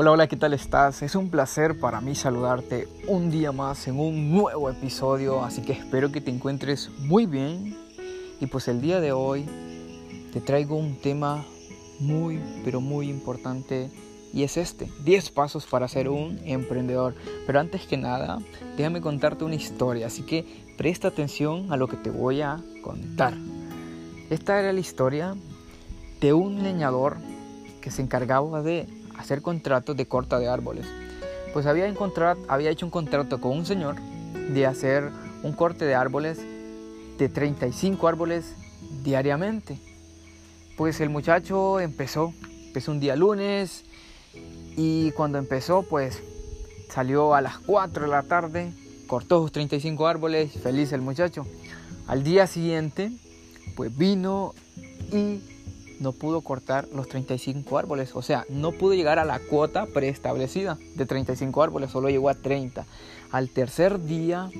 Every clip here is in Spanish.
Hola, hola, ¿qué tal estás? Es un placer para mí saludarte un día más en un nuevo episodio, así que espero que te encuentres muy bien. Y pues el día de hoy te traigo un tema muy, pero muy importante y es este, 10 pasos para ser un emprendedor. Pero antes que nada, déjame contarte una historia, así que presta atención a lo que te voy a contar. Esta era la historia de un leñador que se encargaba de hacer contratos de corta de árboles. Pues había, había hecho un contrato con un señor de hacer un corte de árboles de 35 árboles diariamente. Pues el muchacho empezó, empezó un día lunes y cuando empezó pues salió a las 4 de la tarde, cortó sus 35 árboles, feliz el muchacho. Al día siguiente pues vino y no pudo cortar los 35 árboles, o sea, no pudo llegar a la cuota preestablecida de 35 árboles, solo llegó a 30. Al tercer día,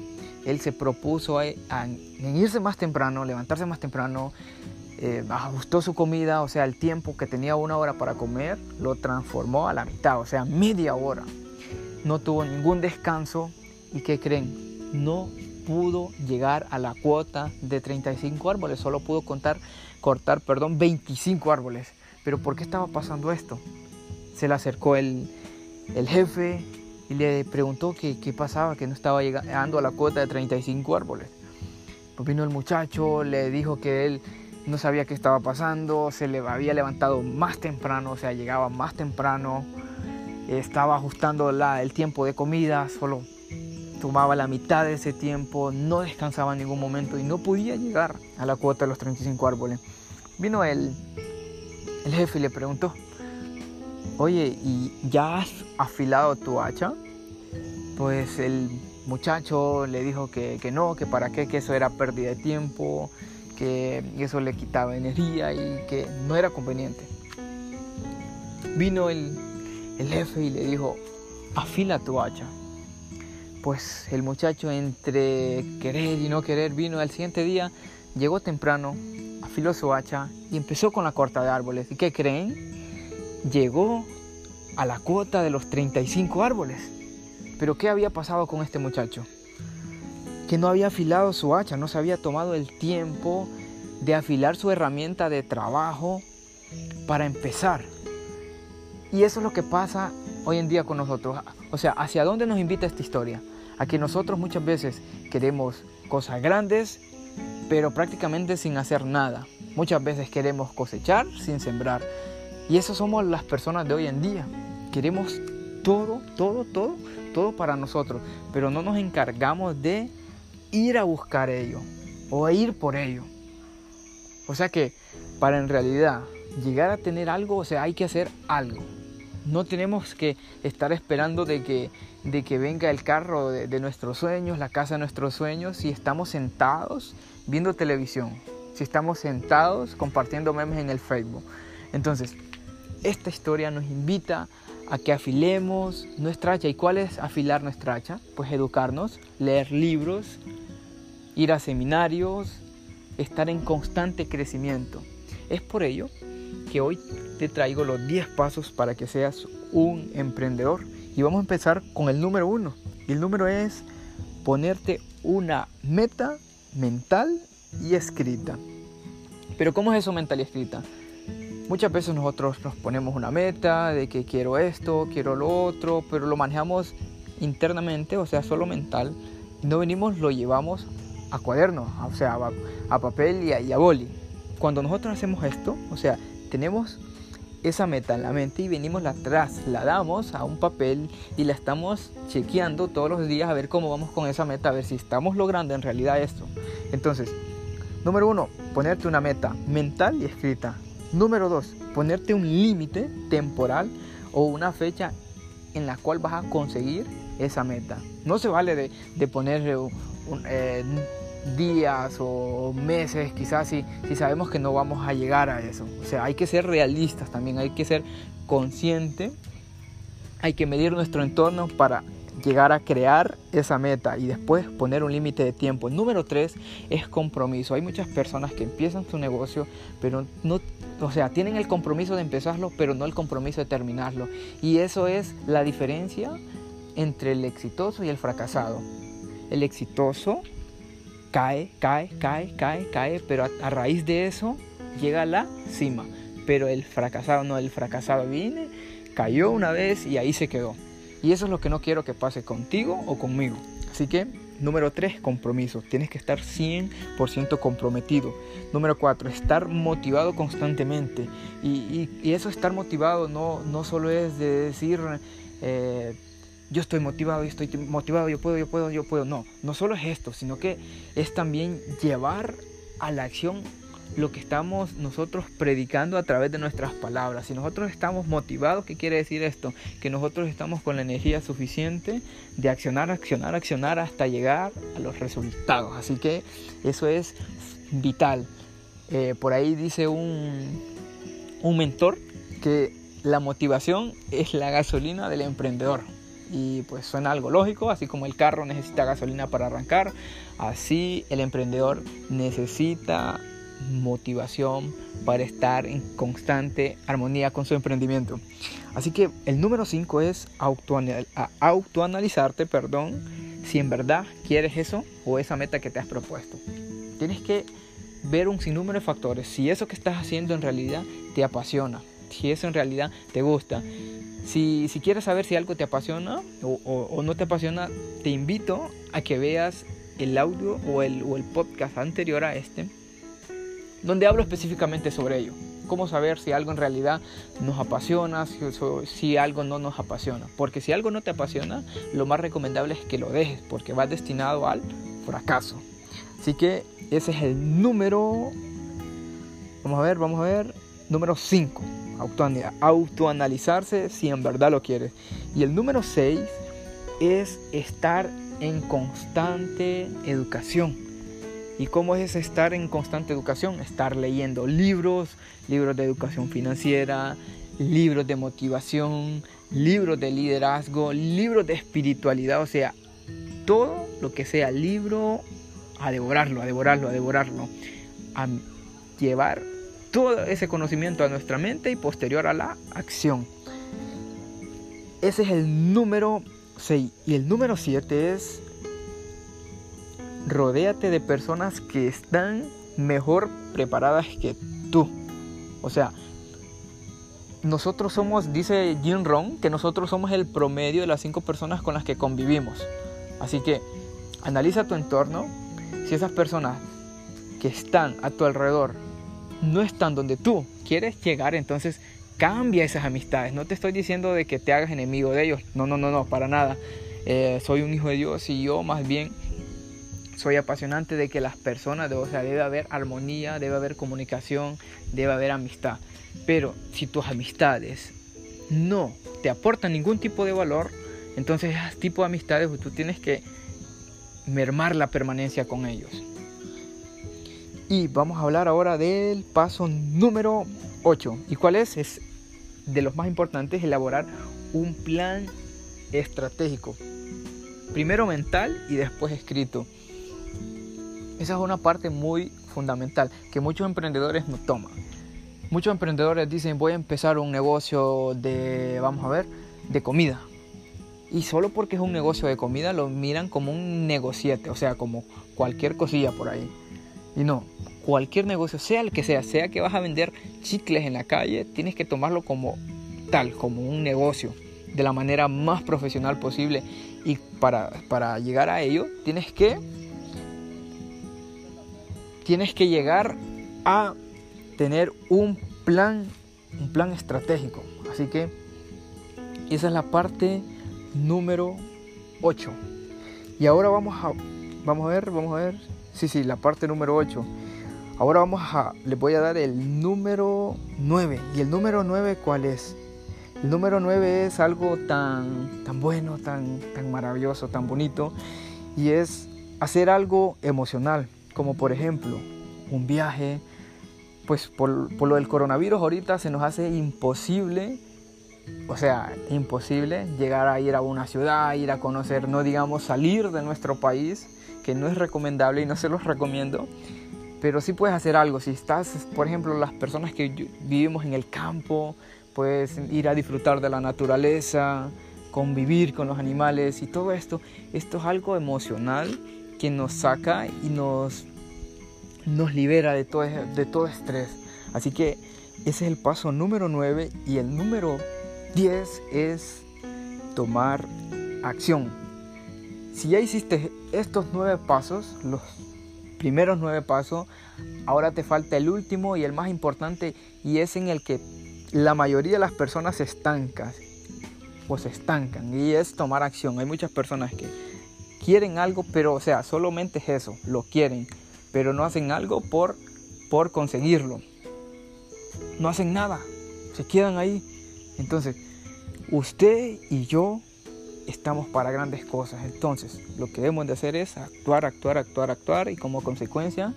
él se propuso irse más temprano, levantarse más temprano, eh, ajustó su comida, o sea, el tiempo que tenía una hora para comer, lo transformó a la mitad, o sea, media hora. No tuvo ningún descanso y ¿qué creen? No pudo llegar a la cuota de 35 árboles, solo pudo contar, cortar perdón, 25 árboles. Pero ¿por qué estaba pasando esto? Se le acercó el, el jefe y le preguntó qué, qué pasaba, que no estaba llegando a la cuota de 35 árboles. Pues vino el muchacho, le dijo que él no sabía qué estaba pasando, se le había levantado más temprano, o sea, llegaba más temprano, estaba ajustando la, el tiempo de comida, solo tomaba la mitad de ese tiempo, no descansaba en ningún momento y no podía llegar a la cuota de los 35 árboles. Vino el, el jefe y le preguntó, oye, ¿y ya has afilado tu hacha? Pues el muchacho le dijo que, que no, que para qué, que eso era pérdida de tiempo, que eso le quitaba energía y que no era conveniente. Vino el, el jefe y le dijo, afila tu hacha pues el muchacho entre querer y no querer vino al siguiente día, llegó temprano, afiló su hacha y empezó con la corta de árboles. ¿Y qué creen? Llegó a la cuota de los 35 árboles. Pero ¿qué había pasado con este muchacho? Que no había afilado su hacha, no se había tomado el tiempo de afilar su herramienta de trabajo para empezar. Y eso es lo que pasa hoy en día con nosotros. O sea, ¿hacia dónde nos invita esta historia? a que nosotros muchas veces queremos cosas grandes, pero prácticamente sin hacer nada. Muchas veces queremos cosechar sin sembrar. Y eso somos las personas de hoy en día. Queremos todo, todo, todo, todo para nosotros, pero no nos encargamos de ir a buscar ello o ir por ello. O sea que para en realidad llegar a tener algo, o sea, hay que hacer algo. No tenemos que estar esperando de que, de que venga el carro de, nuestros sueños, la casa de nuestros sueños, si estamos sentados viendo televisión, si estamos sentados compartiendo memes en el Facebook. Entonces, esta historia nos invita a que afilemos nuestra hacha. ¿Y cuál es afilar nuestra hacha? Pues educarnos, leer libros, ir a seminarios, estar en constante crecimiento. Es por ello que hoy te traigo los 10 pasos para que seas un emprendedor. Y vamos a empezar con el número uno. Y el número es ponerte una meta mental y escrita. Pero ¿cómo es eso mental y escrita? Muchas veces nosotros nos ponemos una meta de que quiero esto, quiero lo otro, pero lo manejamos internamente, o sea, solo mental. No venimos, lo llevamos a cuaderno, o sea, a, papel y a, y a boli. Cuando nosotros hacemos esto, o sea, tenemos esa meta en la mente y venimos la trasladamos a un papel y la estamos chequeando todos los días a ver cómo vamos con esa meta, a ver si estamos logrando en realidad esto. Entonces, número uno, ponerte una meta mental y escrita. Número dos, ponerte un límite temporal o una fecha en la cual vas a conseguir esa meta. No se vale de, de poner un, eh, días o meses, quizás si, si sabemos que no vamos a llegar a eso. O sea, hay que ser realistas también, hay que ser consciente, hay que medir nuestro entorno para llegar a crear esa meta y después poner un límite de tiempo. Número tres es compromiso. Hay muchas personas que empiezan su negocio, pero no, o sea, tienen el compromiso de empezarlo, pero no el compromiso de terminarlo. Y eso es la diferencia entre el exitoso y el fracasado. El exitoso cae, cae, cae, cae, cae, pero a, raíz de eso llega a la cima. Pero el fracasado no, el fracasado viene, cayó una vez y ahí se quedó. Y eso es lo que no quiero que pase contigo o conmigo. Así que, número 3, compromiso. Tienes que estar 100% comprometido. Número 4, estar motivado constantemente. Y, eso estar motivado no, no solo es de decir... Eh, yo estoy motivado, yo estoy motivado, yo puedo, yo puedo, yo puedo. No, no solo es esto, sino que es también llevar a la acción lo que estamos nosotros predicando a través de nuestras palabras. Si nosotros estamos motivados, ¿qué quiere decir esto? Que nosotros estamos con la energía suficiente de accionar, accionar, accionar hasta llegar a los resultados. Así que eso es vital. Eh, por ahí dice un, un mentor que la motivación es la gasolina del emprendedor. Y pues suena algo lógico, así como el carro necesita gasolina para arrancar, así el emprendedor necesita motivación para estar en constante armonía con su emprendimiento. Así que el número 5 es autoanalizarte, perdón, si en verdad quieres eso o esa meta que te has propuesto. Tienes que ver un sinnúmero de factores, si eso que estás haciendo en realidad te apasiona, si eso en realidad te gusta. Si, si quieres saber si algo te apasiona o, no te apasiona, te invito a que veas el audio o el, o el podcast anterior a este donde hablo específicamente sobre ello. Cómo saber si algo en realidad nos apasiona, si, algo no nos apasiona. Porque si algo no te apasiona, lo más recomendable es que lo dejes, porque vas destinado al fracaso. Así que ese es el número, vamos a ver, vamos a ver, número 5. Autoanalizarse si en verdad lo quieres. Y el número 6 es estar en constante educación. ¿Y cómo es estar en constante educación? Estar leyendo libros, libros de educación financiera, libros de motivación, libros de liderazgo, libros de espiritualidad, o sea, todo lo que sea libro, a devorarlo, a devorarlo, a devorarlo, a llevar todo ese conocimiento a nuestra mente y posterior a la acción. Ese es el número 6. Y el número 7 es rodéate de personas que están mejor preparadas que tú. O sea, nosotros somos, dice Jim Rohn, que nosotros somos el promedio de las cinco personas con las que convivimos. Así que analiza tu entorno. Si esas personas que están a tu alrededor no están donde tú quieres llegar, entonces cambia esas amistades. No te estoy diciendo de que te hagas enemigo de ellos. No, no, no, no, para nada. Eh, soy un hijo de Dios y yo más bien soy apasionante de que las personas, o sea, debe haber armonía, debe haber comunicación, debe haber amistad. Pero si tus amistades no te aportan ningún tipo de valor, entonces ese tipo de amistades tú tienes que mermar la permanencia con ellos. Y vamos a hablar ahora del paso número 8. ¿Y cuál es? Es de los más importantes elaborar un plan estratégico. Primero mental y después escrito. Esa es una parte muy fundamental que muchos emprendedores no toman. Muchos emprendedores dicen voy a empezar un negocio de, vamos a ver, de comida. Y solo porque es un negocio de comida lo miran como un negociete, o sea, como cualquier cosilla por ahí. Y no, cualquier negocio, sea el que sea, sea que vas a vender chicles en la calle, tienes que tomarlo como tal, como un negocio, de la manera más profesional posible. Y para, para llegar a ello, tienes que tienes que llegar a tener un plan, un plan estratégico. Así que esa es la parte número 8. Y ahora vamos a, vamos a ver, vamos a ver. Sí, sí, la parte número 8. Ahora vamos a, les voy a dar el número 9. ¿Y el número 9 cuál es? El número 9 es algo tan, tan bueno, tan, tan maravilloso, tan bonito. Y es hacer algo emocional como por ejemplo un viaje, pues por, lo del coronavirus ahorita se nos hace imposible o sea, imposible llegar a ir a una ciudad, ir a conocer, no digamos salir de nuestro país, que no es recomendable y no se los recomiendo, pero sí puedes hacer algo. Si estás, por ejemplo, las personas que vivimos en el campo, puedes ir a disfrutar de la naturaleza, convivir con los animales y todo esto. Esto es algo emocional que nos saca y nos, nos libera de todo, de todo estrés. Así que ese es el paso número 9 y el número 10 es tomar acción. Si ya hiciste estos nueve pasos, los primeros nueve pasos, ahora te falta el último y el más importante y es en el que la mayoría de las personas se estancan o se estancan y es tomar acción. Hay muchas personas que quieren algo, pero o sea, solamente es eso, lo quieren, pero no hacen algo por, por conseguirlo. No hacen nada, se quedan ahí entonces, usted y yo estamos para grandes cosas. Entonces, lo que debemos de hacer es actuar, actuar, actuar, actuar y como consecuencia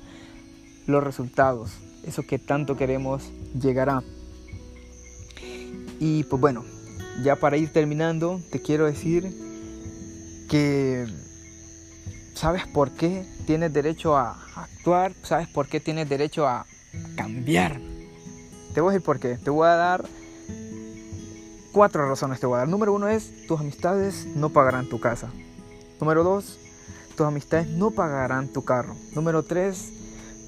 los resultados. Eso que tanto queremos llegará. Y pues bueno, ya para ir terminando, te quiero decir que sabes por qué tienes derecho a actuar, sabes por qué tienes derecho a cambiar. Te voy a decir por qué. Te voy a dar Cuatro razones te voy a dar. Número uno es, tus amistades no pagarán tu casa. Número dos, tus amistades no pagarán tu carro. Número tres,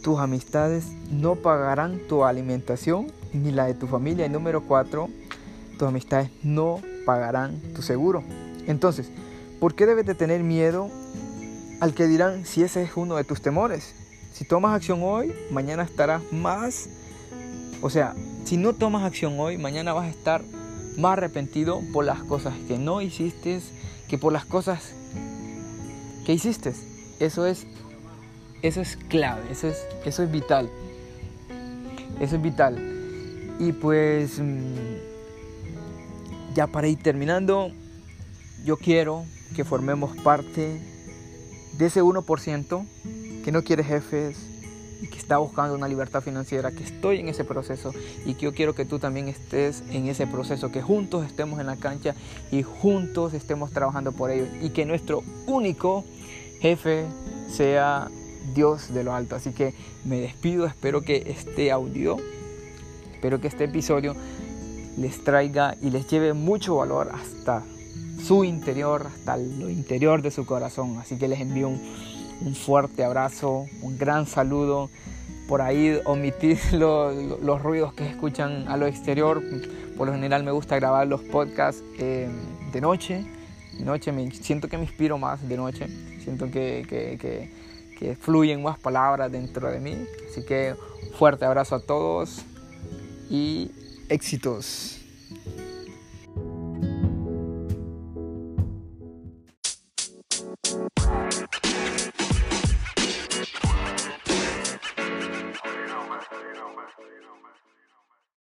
tus amistades no pagarán tu alimentación ni la de tu familia. Y número cuatro, tus amistades no pagarán tu seguro. Entonces, ¿por qué debes de tener miedo al que dirán si ese es uno de tus temores? Si tomas acción hoy, mañana estarás más... O sea, si no tomas acción hoy, mañana vas a estar más arrepentido por las cosas que no hiciste que por las cosas que hiciste. Eso es, eso es clave, eso es, eso es vital. Eso es vital. Y pues, mm, ya para ir terminando, yo quiero que formemos parte de ese 1% que no quiere jefes, que está buscando una libertad financiera, que estoy en ese proceso y que yo quiero que tú también estés en ese proceso, que juntos estemos en la cancha y juntos estemos trabajando por ello y que nuestro único jefe sea Dios de lo alto. Así que me despido, espero que este audio, espero que este episodio les traiga y les lleve mucho valor hasta su interior, hasta lo interior de su corazón. Así que les envío un un fuerte abrazo, un gran saludo. Por ahí omitir los ruidos que escuchan a lo exterior. Por lo general me gusta grabar los podcasts eh, de noche. De noche me, siento que me inspiro más de noche. Siento que, que, que fluyen más palabras dentro de mí. Así que fuerte abrazo a todos y éxitos.